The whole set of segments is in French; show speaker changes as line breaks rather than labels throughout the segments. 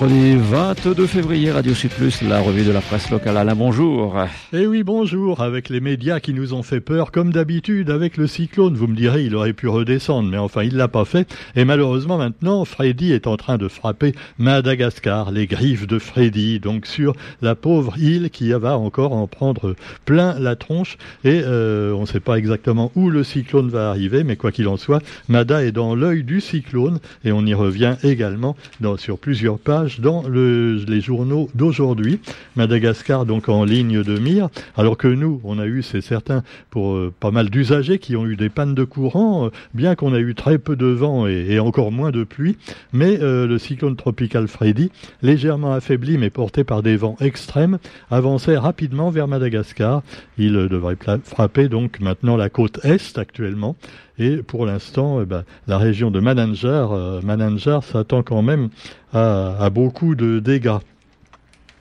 Mercredi 22 février, Radio Sud Plus, la revue de la presse locale. Alain, bonjour.
Eh oui, bonjour, avec les médias qui nous ont fait peur, comme d'habitude, avec le cyclone. Vous me direz, il aurait pu redescendre, mais enfin, il l'a pas fait. Et malheureusement, maintenant, Freddy est en train de frapper Madagascar, les griffes de Freddy, donc sur la pauvre île qui va encore en prendre plein la tronche. Et euh, on ne sait pas exactement où le cyclone va arriver, mais quoi qu'il en soit, Mada est dans l'œil du cyclone, et on y revient également sur plusieurs dans les journaux d'aujourd'hui. Madagascar donc en ligne de mire, alors que nous, on a eu, c'est certain, pour euh, pas mal d'usagers qui ont eu des pannes de courant, euh, bien qu'on a eu très peu de vent et, encore moins de pluie, mais euh, le cyclone tropical Freddy, légèrement affaibli mais porté par des vents extrêmes, avançait rapidement vers Madagascar. Il devrait frapper donc maintenant la côte est actuellement et pour l'instant, ben, la région de Mananjar, euh, s'attend quand même à, beaucoup de dégâts.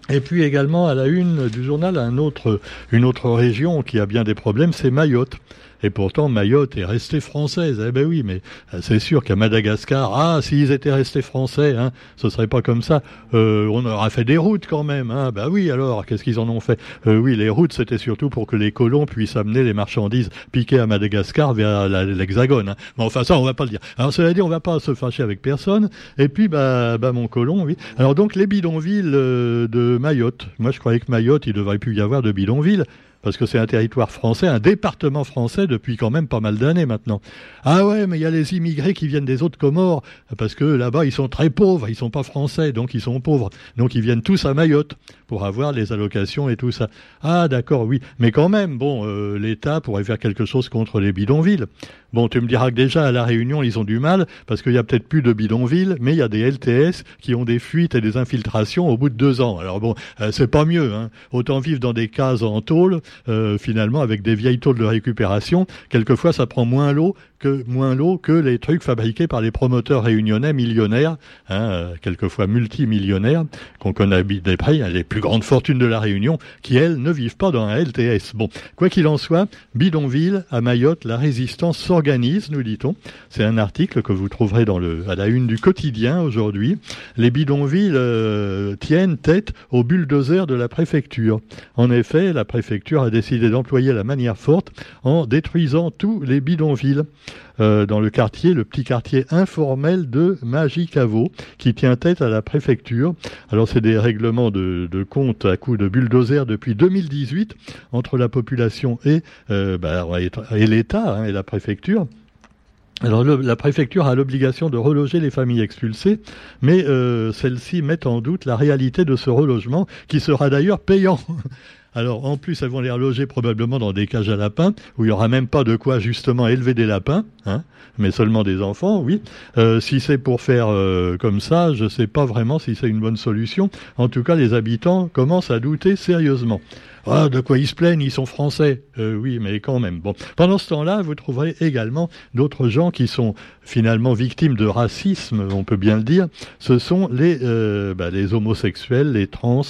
Et puis également à la une du journal, une autre région qui a bien des problèmes, c'est Mayotte. Et pourtant, Mayotte est restée française. Eh ben oui, mais euh, c'est sûr qu'à Madagascar, ah, s'ils étaient restés français, hein, ce serait pas comme ça. Euh, on aurait fait des routes quand même. Hein. Ben oui, alors, qu'est-ce qu'ils en ont fait? Euh, Oui, les routes, c'était surtout pour que les colons puissent amener les marchandises piquées à Madagascar vers l'Hexagone. Hein. Mais enfin, ça, on va pas le dire. Alors, cela dit, on va pas se fâcher avec personne. Et puis, bah, bah mon colon, oui. Alors donc, les bidonvilles de Mayotte. Moi, je croyais que Mayotte, il devrait plus y avoir de bidonvilles parce que c'est un territoire français, un département français depuis quand même pas mal d'années maintenant. Ah ouais, mais il y a les immigrés qui viennent des autres Comores, parce que là-bas ils sont très pauvres, ils sont pas français, donc ils sont pauvres. Donc ils viennent tous à Mayotte pour avoir les allocations et tout ça. Ah d'accord, oui, mais quand même, bon, euh, l'État pourrait faire quelque chose contre les bidonvilles. Bon, tu me diras que déjà à la Réunion ils ont du mal parce qu'il y a peut-être plus de bidonvilles, mais il y a des LTS qui ont des fuites et des infiltrations au bout de deux ans. Alors bon, euh, c'est pas mieux. Hein. Autant vivre dans des cases en tôle, euh, finalement avec des vieilles tôles de récupération. Quelquefois, ça prend moins l'eau que moins l'eau que les trucs fabriqués par les promoteurs réunionnais millionnaires, hein, euh, quelquefois multimillionnaires, qu'on connaît des prix, les plus grandes fortunes de la Réunion, qui elles ne vivent pas dans un LTS. Bon, quoi qu'il en soit, bidonville à Mayotte, la résistance s'organise, nous dit-on. C'est un article que vous trouverez à la une du quotidien aujourd'hui. Les bidonvilles euh, tiennent tête aux bulldozers de la préfecture. En effet, la préfecture a décidé d'employer la manière forte en détruisant tous les bidonvilles. Euh, dans le quartier, le petit quartier informel de Magicavo, qui tient tête à la préfecture. Alors c'est des règlements de, compte à coups de bulldozer depuis 2018 entre la population et, euh, bah, l'État hein, et la préfecture. Alors la préfecture a l'obligation de reloger les familles expulsées, mais euh, celles-ci mettent en doute la réalité de ce relogement, qui sera d'ailleurs payant. Alors en plus, elles vont les reloger probablement dans des cages à lapins, où il n'y aura même pas de quoi justement élever des lapins, hein, mais seulement des enfants, oui. Euh, si c'est pour faire euh, comme ça, je ne sais pas vraiment si c'est une bonne solution. En tout cas, les habitants commencent à douter sérieusement. Ah, de quoi ils se plaignent, ils sont français. Euh, oui, mais quand même. Bon, pendant ce temps-là, vous trouverez également d'autres gens qui sont finalement victimes de racisme, on peut bien le dire. Ce sont les, euh, bah, les homosexuels, les trans.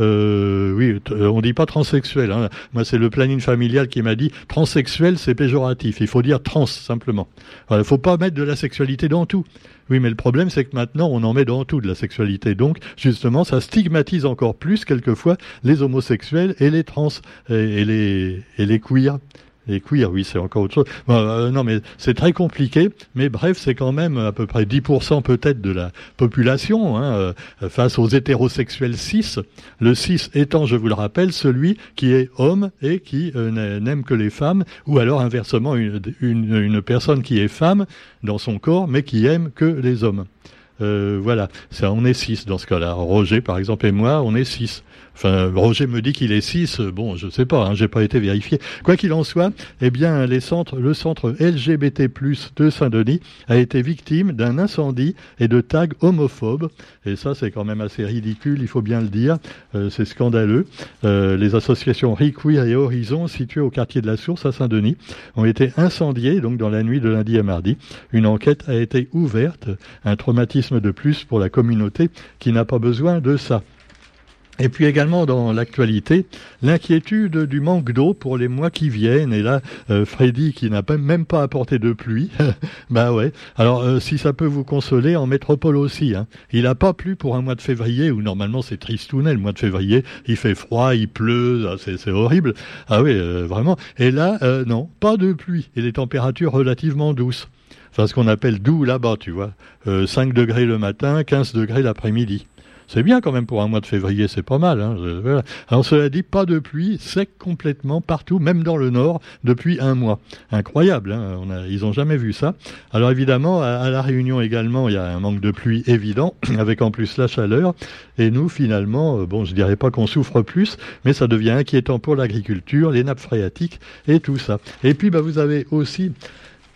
Euh, oui, on dit pas transsexuel. Hein. Moi, c'est le planning familial qui m'a dit transsexuel, c'est péjoratif. Il faut dire trans simplement. Il ne faut pas mettre de la sexualité dans tout. Oui, mais le problème, c'est que maintenant, on en met dans tout de la sexualité. Donc, justement, ça stigmatise encore plus, quelquefois, les homosexuels et les trans et, les, queers. Les queer, oui, c'est encore autre chose. Euh, non, mais c'est très compliqué. Mais bref, c'est quand même à peu près 10% peut-être de la population hein, euh, face aux hétérosexuels cis. Le cis étant, je vous le rappelle, celui qui est homme et qui euh, n'aime que les femmes, ou alors inversement, une personne qui est femme dans son corps, mais qui aime que les hommes. Euh, voilà, ça, on est six dans ce cas-là. Roger, par exemple, et moi, on est six. Enfin, Roger me dit qu'il est 6, bon, je sais pas, hein, j'ai pas été vérifié. Quoi qu'il en soit, eh bien, le centre LGBT+ de Saint-Denis a été victime d'un incendie et de tags homophobes. Et ça, c'est quand même assez ridicule, il faut bien le dire. Euh, c'est scandaleux. Euh, les associations Requeer et Horizon, situées au quartier de la Source à Saint-Denis, ont été incendiées donc dans la nuit de lundi à mardi. Une enquête a été ouverte, un traumatisme de plus pour la communauté qui n'a pas besoin de ça. Et puis également dans l'actualité, l'inquiétude du manque d'eau pour les mois qui viennent. Et là, euh, Freddy qui n'a même pas apporté de pluie, bah ouais. Alors euh, si ça peut vous consoler, en métropole aussi. Hein. Il n'a pas plu pour un mois de février où normalement c'est tristounet. Le mois de février, il fait froid, il pleut, ah, c'est horrible. Ah oui, euh, vraiment. Et là, non, pas de pluie et les températures relativement douces. Enfin, ce qu'on appelle doux là-bas, tu vois. 5 degrés le matin, 15 degrés l'après-midi. C'est bien quand même pour un mois de février, c'est pas mal. Hein. Alors cela dit, pas de pluie, sec complètement partout, même dans le nord, depuis un mois. Incroyable, hein. Ils n'ont jamais vu ça. Alors évidemment, à, La Réunion également, il y a un manque de pluie évident, avec en plus la chaleur. Et nous, finalement, euh, bon, je dirais pas qu'on souffre plus, mais ça devient inquiétant pour l'agriculture, les nappes phréatiques et tout ça. Et puis, bah, vous avez aussi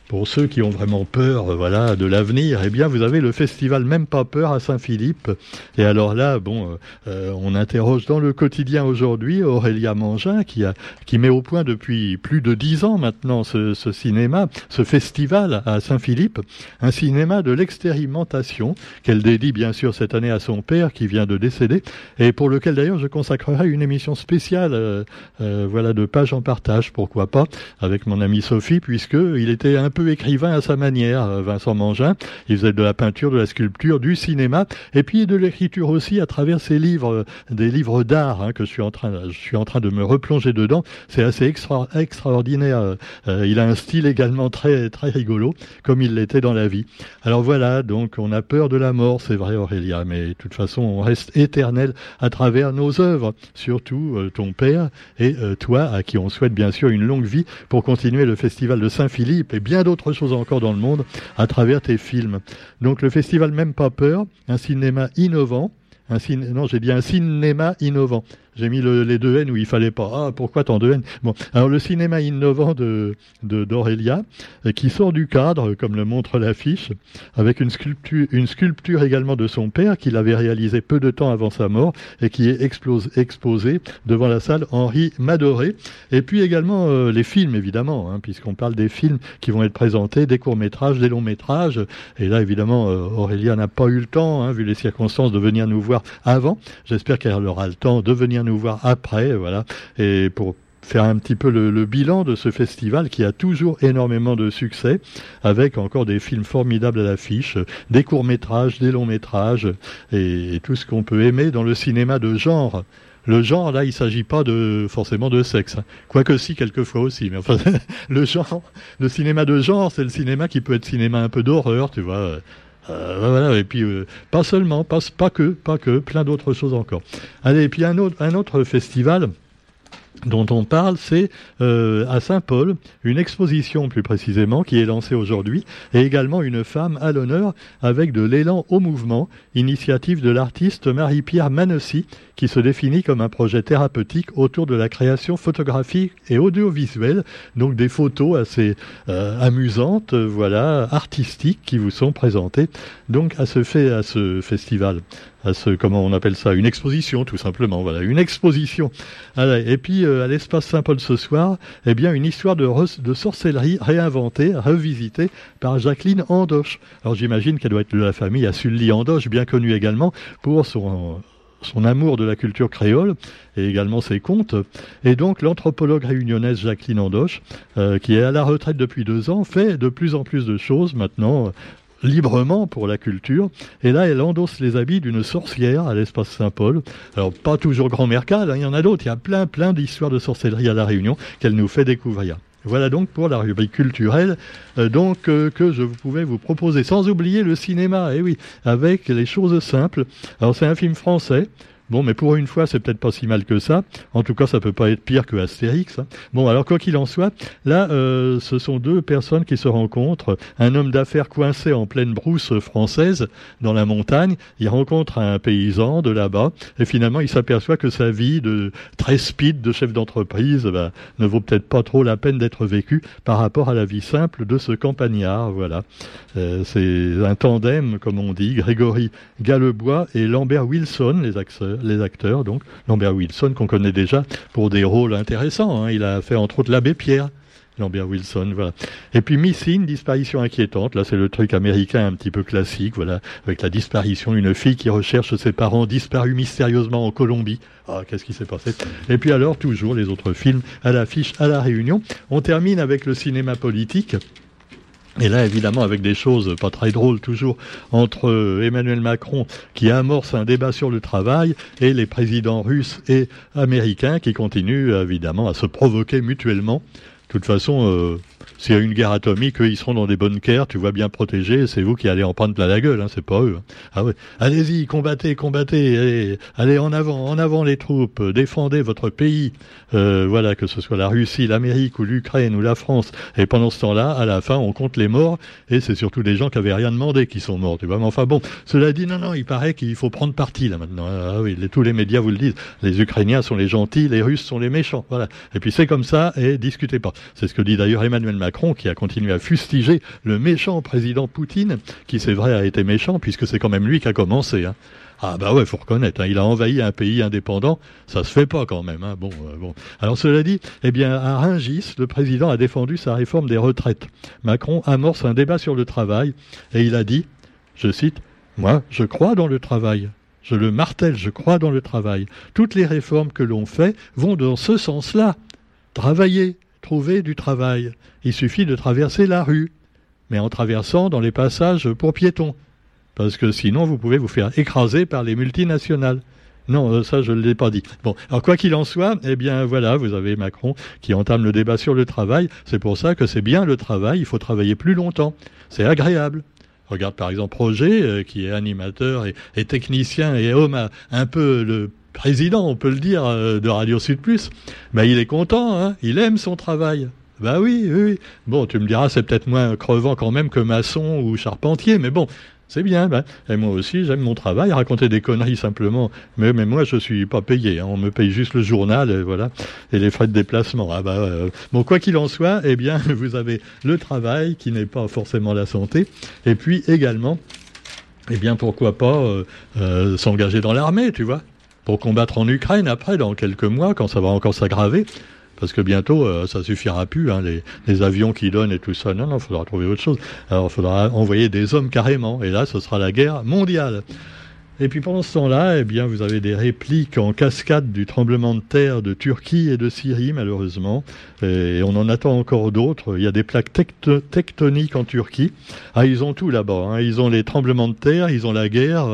pour ceux qui ont vraiment peur, euh, voilà, de l'avenir, eh bien, vous avez le festival Même pas peur à Saint-Philippe. Et alors là, bon, euh, euh, on interroge dans le quotidien aujourd'hui Aurélia Mangin, qui a, qui met au point depuis plus de dix ans maintenant ce, ce cinéma, ce festival à Saint-Philippe, un cinéma de l'expérimentation qu'elle dédie bien sûr cette année à son père qui vient de décéder et pour lequel d'ailleurs je consacrerai une émission spéciale, voilà, de page en partage, pourquoi pas, avec mon amie Sophie, puisque il était un écrivain à sa manière, euh, Vincent Mangin. Il faisait de la peinture, de la sculpture, du cinéma, et puis de l'écriture aussi à travers ses livres, euh, des livres d'art hein, que je suis en train, je suis en train de me replonger dedans. C'est assez extraordinaire. Euh, il a un style également très très rigolo, comme il l'était dans la vie. Alors voilà, donc on a peur de la mort, c'est vrai Aurélia, mais de toute façon on reste éternel à travers nos œuvres, surtout ton père et toi, à qui on souhaite bien sûr une longue vie pour continuer le festival de Saint-Philippe et bien d'autres choses encore dans le monde à travers tes films. Donc le festival Même pas peur, un cinéma innovant, un non j'ai dit un cinéma innovant. J'ai mis les deux N où il fallait pas. Ah, pourquoi tant de N? Bon, alors le cinéma innovant de d'Aurélia, euh, qui sort du cadre, comme le montre l'affiche, avec une sculpture, une sculpture également de son père qu'il avait réalisé peu de temps avant sa mort et qui est exposée devant la salle Henri Madoré. Et puis également euh, les films, évidemment, hein, puisqu'on parle des films qui vont être présentés, des courts métrages, des longs métrages. Et là, évidemment, euh, Aurélia n'a pas eu le temps, hein, vu les circonstances, de venir nous voir avant. J'espère qu'elle aura le temps de venir nous nous voir après, voilà, et pour faire un petit peu le, bilan de ce festival qui a toujours énormément de succès, avec encore des films formidables à l'affiche, des courts-métrages, des longs-métrages, et, tout ce qu'on peut aimer dans le cinéma de genre. Le genre, là, il s'agit pas de forcément de sexe, hein. quoique si quelquefois aussi. Mais enfin, le genre, le cinéma de genre, c'est le cinéma qui peut être cinéma un peu d'horreur, tu vois. Euh, et puis euh, pas seulement, pas, que, pas que, plein d'autres choses encore. Allez, et puis un autre festival dont on parle, c'est euh, à Saint-Paul, une exposition plus précisément qui est lancée aujourd'hui, et également une femme à l'honneur avec de l'élan au mouvement, initiative de l'artiste Marie-Pierre Manessi, qui se définit comme un projet thérapeutique autour de la création photographique et audiovisuelle, donc des photos assez euh, amusantes, voilà, artistiques qui vous sont présentées donc à ce fait à ce festival comment on appelle ça une exposition tout simplement voilà une exposition. Et puis euh, à l'espace Saint-Paul ce soir eh bien une histoire de, sorcellerie réinventée revisitée par Jacqueline Andoche. Alors j'imagine qu'elle doit être de la famille à Sully Andoche bien connue également pour son son amour de la culture créole et également ses contes. Et donc l'anthropologue réunionnaise Jacqueline Andoche, euh, qui est à la retraite depuis deux ans, fait de plus en plus de choses maintenant librement pour la culture. Et là, elle endosse les habits d'une sorcière à l'espace Saint-Paul. Alors, pas toujours grand mercal, hein, il y en a d'autres. Il y a plein, plein d'histoires de sorcellerie à La Réunion qu'elle nous fait découvrir. Voilà donc pour la rubrique culturelle euh, donc euh, que je pouvais vous proposer, sans oublier le cinéma, et eh oui, avec les choses simples. Alors c'est un film français, Bon, mais pour une fois, c'est peut-être pas si mal que ça. En tout cas, ça peut pas être pire que Astérix. Hein. Bon, alors quoi qu'il en soit, là, euh, ce sont deux personnes qui se rencontrent. Un homme d'affaires coincé en pleine brousse française, dans la montagne. Il rencontre un paysan de là-bas, et finalement, il s'aperçoit que sa vie de très speed de chef d'entreprise bah, ne vaut peut-être pas trop la peine d'être vécue par rapport à la vie simple de ce campagnard. Voilà. Euh, c'est un tandem, comme on dit, Grégory Gallebois et Lambert Wilson, les acteurs les acteurs, donc Lambert Wilson, qu'on connaît déjà pour des rôles intéressants. Hein. Il a fait entre autres l'abbé Pierre. Lambert Wilson, voilà. Et puis Missing, disparition inquiétante. Là, c'est le truc américain un petit peu classique, voilà, avec la disparition d'une fille qui recherche ses parents disparus mystérieusement en Colombie. Ah, qu'est-ce qui s'est passé? Et puis alors, toujours les autres films à l'affiche à la Réunion. On termine avec le cinéma politique. Et là, évidemment, avec des choses pas très drôles toujours entre euh, Emmanuel Macron qui amorce un débat sur le travail et les présidents russes et américains qui continuent évidemment à se provoquer mutuellement. De toute façon, euh, s'il y a une guerre atomique, eux, ils seront dans des bonnes guerres, tu vois bien protégés, c'est vous qui allez en prendre la gueule, hein, c'est pas eux. Hein. Ah ouais. Allez-y, combattez, combattez, allez, en avant, en avant les troupes, défendez votre pays. Euh, voilà, que ce soit la Russie, l'Amérique ou l'Ukraine ou la France. Et pendant ce temps-là, à la fin, on compte les morts, et c'est surtout des gens qui avaient rien demandé qui sont morts, tu vois. Mais enfin bon, cela dit, non, non, il paraît qu'il faut prendre parti là maintenant. Ah oui, tous les médias vous le disent. Les Ukrainiens sont les gentils, les Russes sont les méchants. Voilà. Et puis c'est comme ça, et discutez pas. C'est ce que dit d'ailleurs Emmanuel Macron, qui a continué à fustiger le méchant président Poutine, qui c'est vrai a été méchant, puisque c'est quand même lui qui a commencé. Hein. Ah bah ouais, faut reconnaître, hein, il a envahi un pays indépendant, ça se fait pas quand même. Hein. Bon, euh, bon. Alors cela dit, eh bien à Rungis, le président a défendu sa réforme des retraites. Macron amorce un débat sur le travail et il a dit, je cite, moi, je crois dans le travail. Je le martèle, je crois dans le travail. Toutes les réformes que l'on fait vont dans ce sens-là. Travailler, trouver du travail. Il suffit de traverser la rue, mais en traversant dans les passages pour piétons, parce que sinon vous pouvez vous faire écraser par les multinationales. Non, euh, ça je ne l'ai pas dit. Bon, alors quoi qu'il en soit, eh bien voilà, vous avez Macron qui entame le débat sur le travail. C'est pour ça que c'est bien le travail, il faut travailler plus longtemps. C'est agréable. Regarde par exemple Roger, euh, qui est animateur et, technicien et homme un peu le président, on peut le dire, euh, de Radio Sud Plus, ben, il est content, hein, il aime son travail. Bah oui, oui, Bon, tu me diras, c'est peut-être moins crevant quand même que maçon ou charpentier, mais bon, c'est bien. Ben. Et moi aussi, j'aime mon travail, raconter des conneries simplement. Mais, moi, je suis pas payé. Hein. On me paye juste le journal, et voilà, et les frais de déplacement. Ah bah, euh. Bon, quoi qu'il en soit, eh bien, vous avez le travail qui n'est pas forcément la santé, et puis également, eh bien, pourquoi pas euh, s'engager dans l'armée, tu vois pour combattre en Ukraine après, dans quelques mois, quand ça va encore s'aggraver. Parce que bientôt, euh, ça suffira plus, hein, les, les, avions qui donnent et tout ça. Non, non, il faudra trouver autre chose. Alors, il faudra envoyer des hommes carrément. Et là, ce sera la guerre mondiale. Et puis pendant ce temps-là, eh bien, vous avez des répliques en cascade du tremblement de terre de Turquie et de Syrie, malheureusement. Et on en attend encore d'autres. Il y a des plaques tectoniques en Turquie. Ah, ils ont tout là-bas. Hein. Ils ont les tremblements de terre, ils ont la guerre.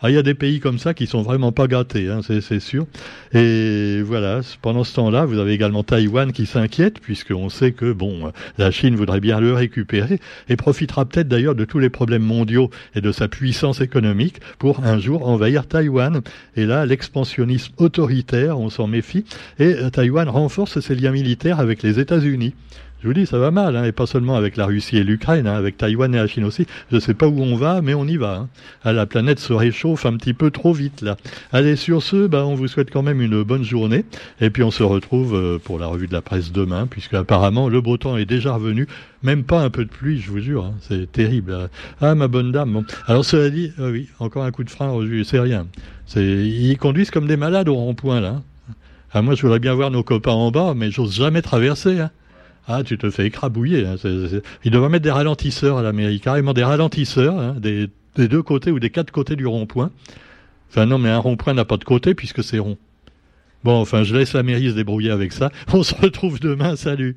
Ah, il y a des pays comme ça qui sont vraiment pas gâtés, hein, c'est sûr. Et voilà, pendant ce temps-là, vous avez également Taïwan qui s'inquiète, puisqu'on sait que, bon, la Chine voudrait bien le récupérer et profitera peut-être d'ailleurs de tous les problèmes mondiaux et de sa puissance économique pour un jour envahir Taïwan. Et là, l'expansionnisme autoritaire, on s'en méfie, et euh, Taïwan renforce ses liens militaires avec les États-Unis. Je vous dis, ça va mal, hein, et pas seulement avec la Russie et l'Ukraine, hein, avec Taïwan et la Chine aussi. Je ne sais pas où on va, mais on y va. Hein. Ah, la planète se réchauffe un petit peu trop vite là. Allez, sur ce, bah, on vous souhaite quand même une bonne journée, et puis on se retrouve euh, pour la revue de la presse demain, puisque apparemment le beau temps est déjà revenu. Même pas un peu de pluie, je vous jure, hein. c'est terrible. Ah, ma bonne dame. Bon. Alors cela dit, euh, oui, encore un coup de frein, c'est rien. Ils conduisent comme des malades au rond-point là. Ah, moi, je voudrais bien voir nos copains en bas, mais j'ose jamais traverser. Hein. Ah, tu te fais écrabouiller. Hein. Il devrait mettre des ralentisseurs à l'Amérique, carrément des ralentisseurs, hein, des, deux côtés ou des quatre côtés du rond-point. Enfin non, mais un rond-point n'a pas de côté puisque c'est rond. Bon, enfin, je laisse la mairie se débrouiller avec ça. On se retrouve demain. Salut.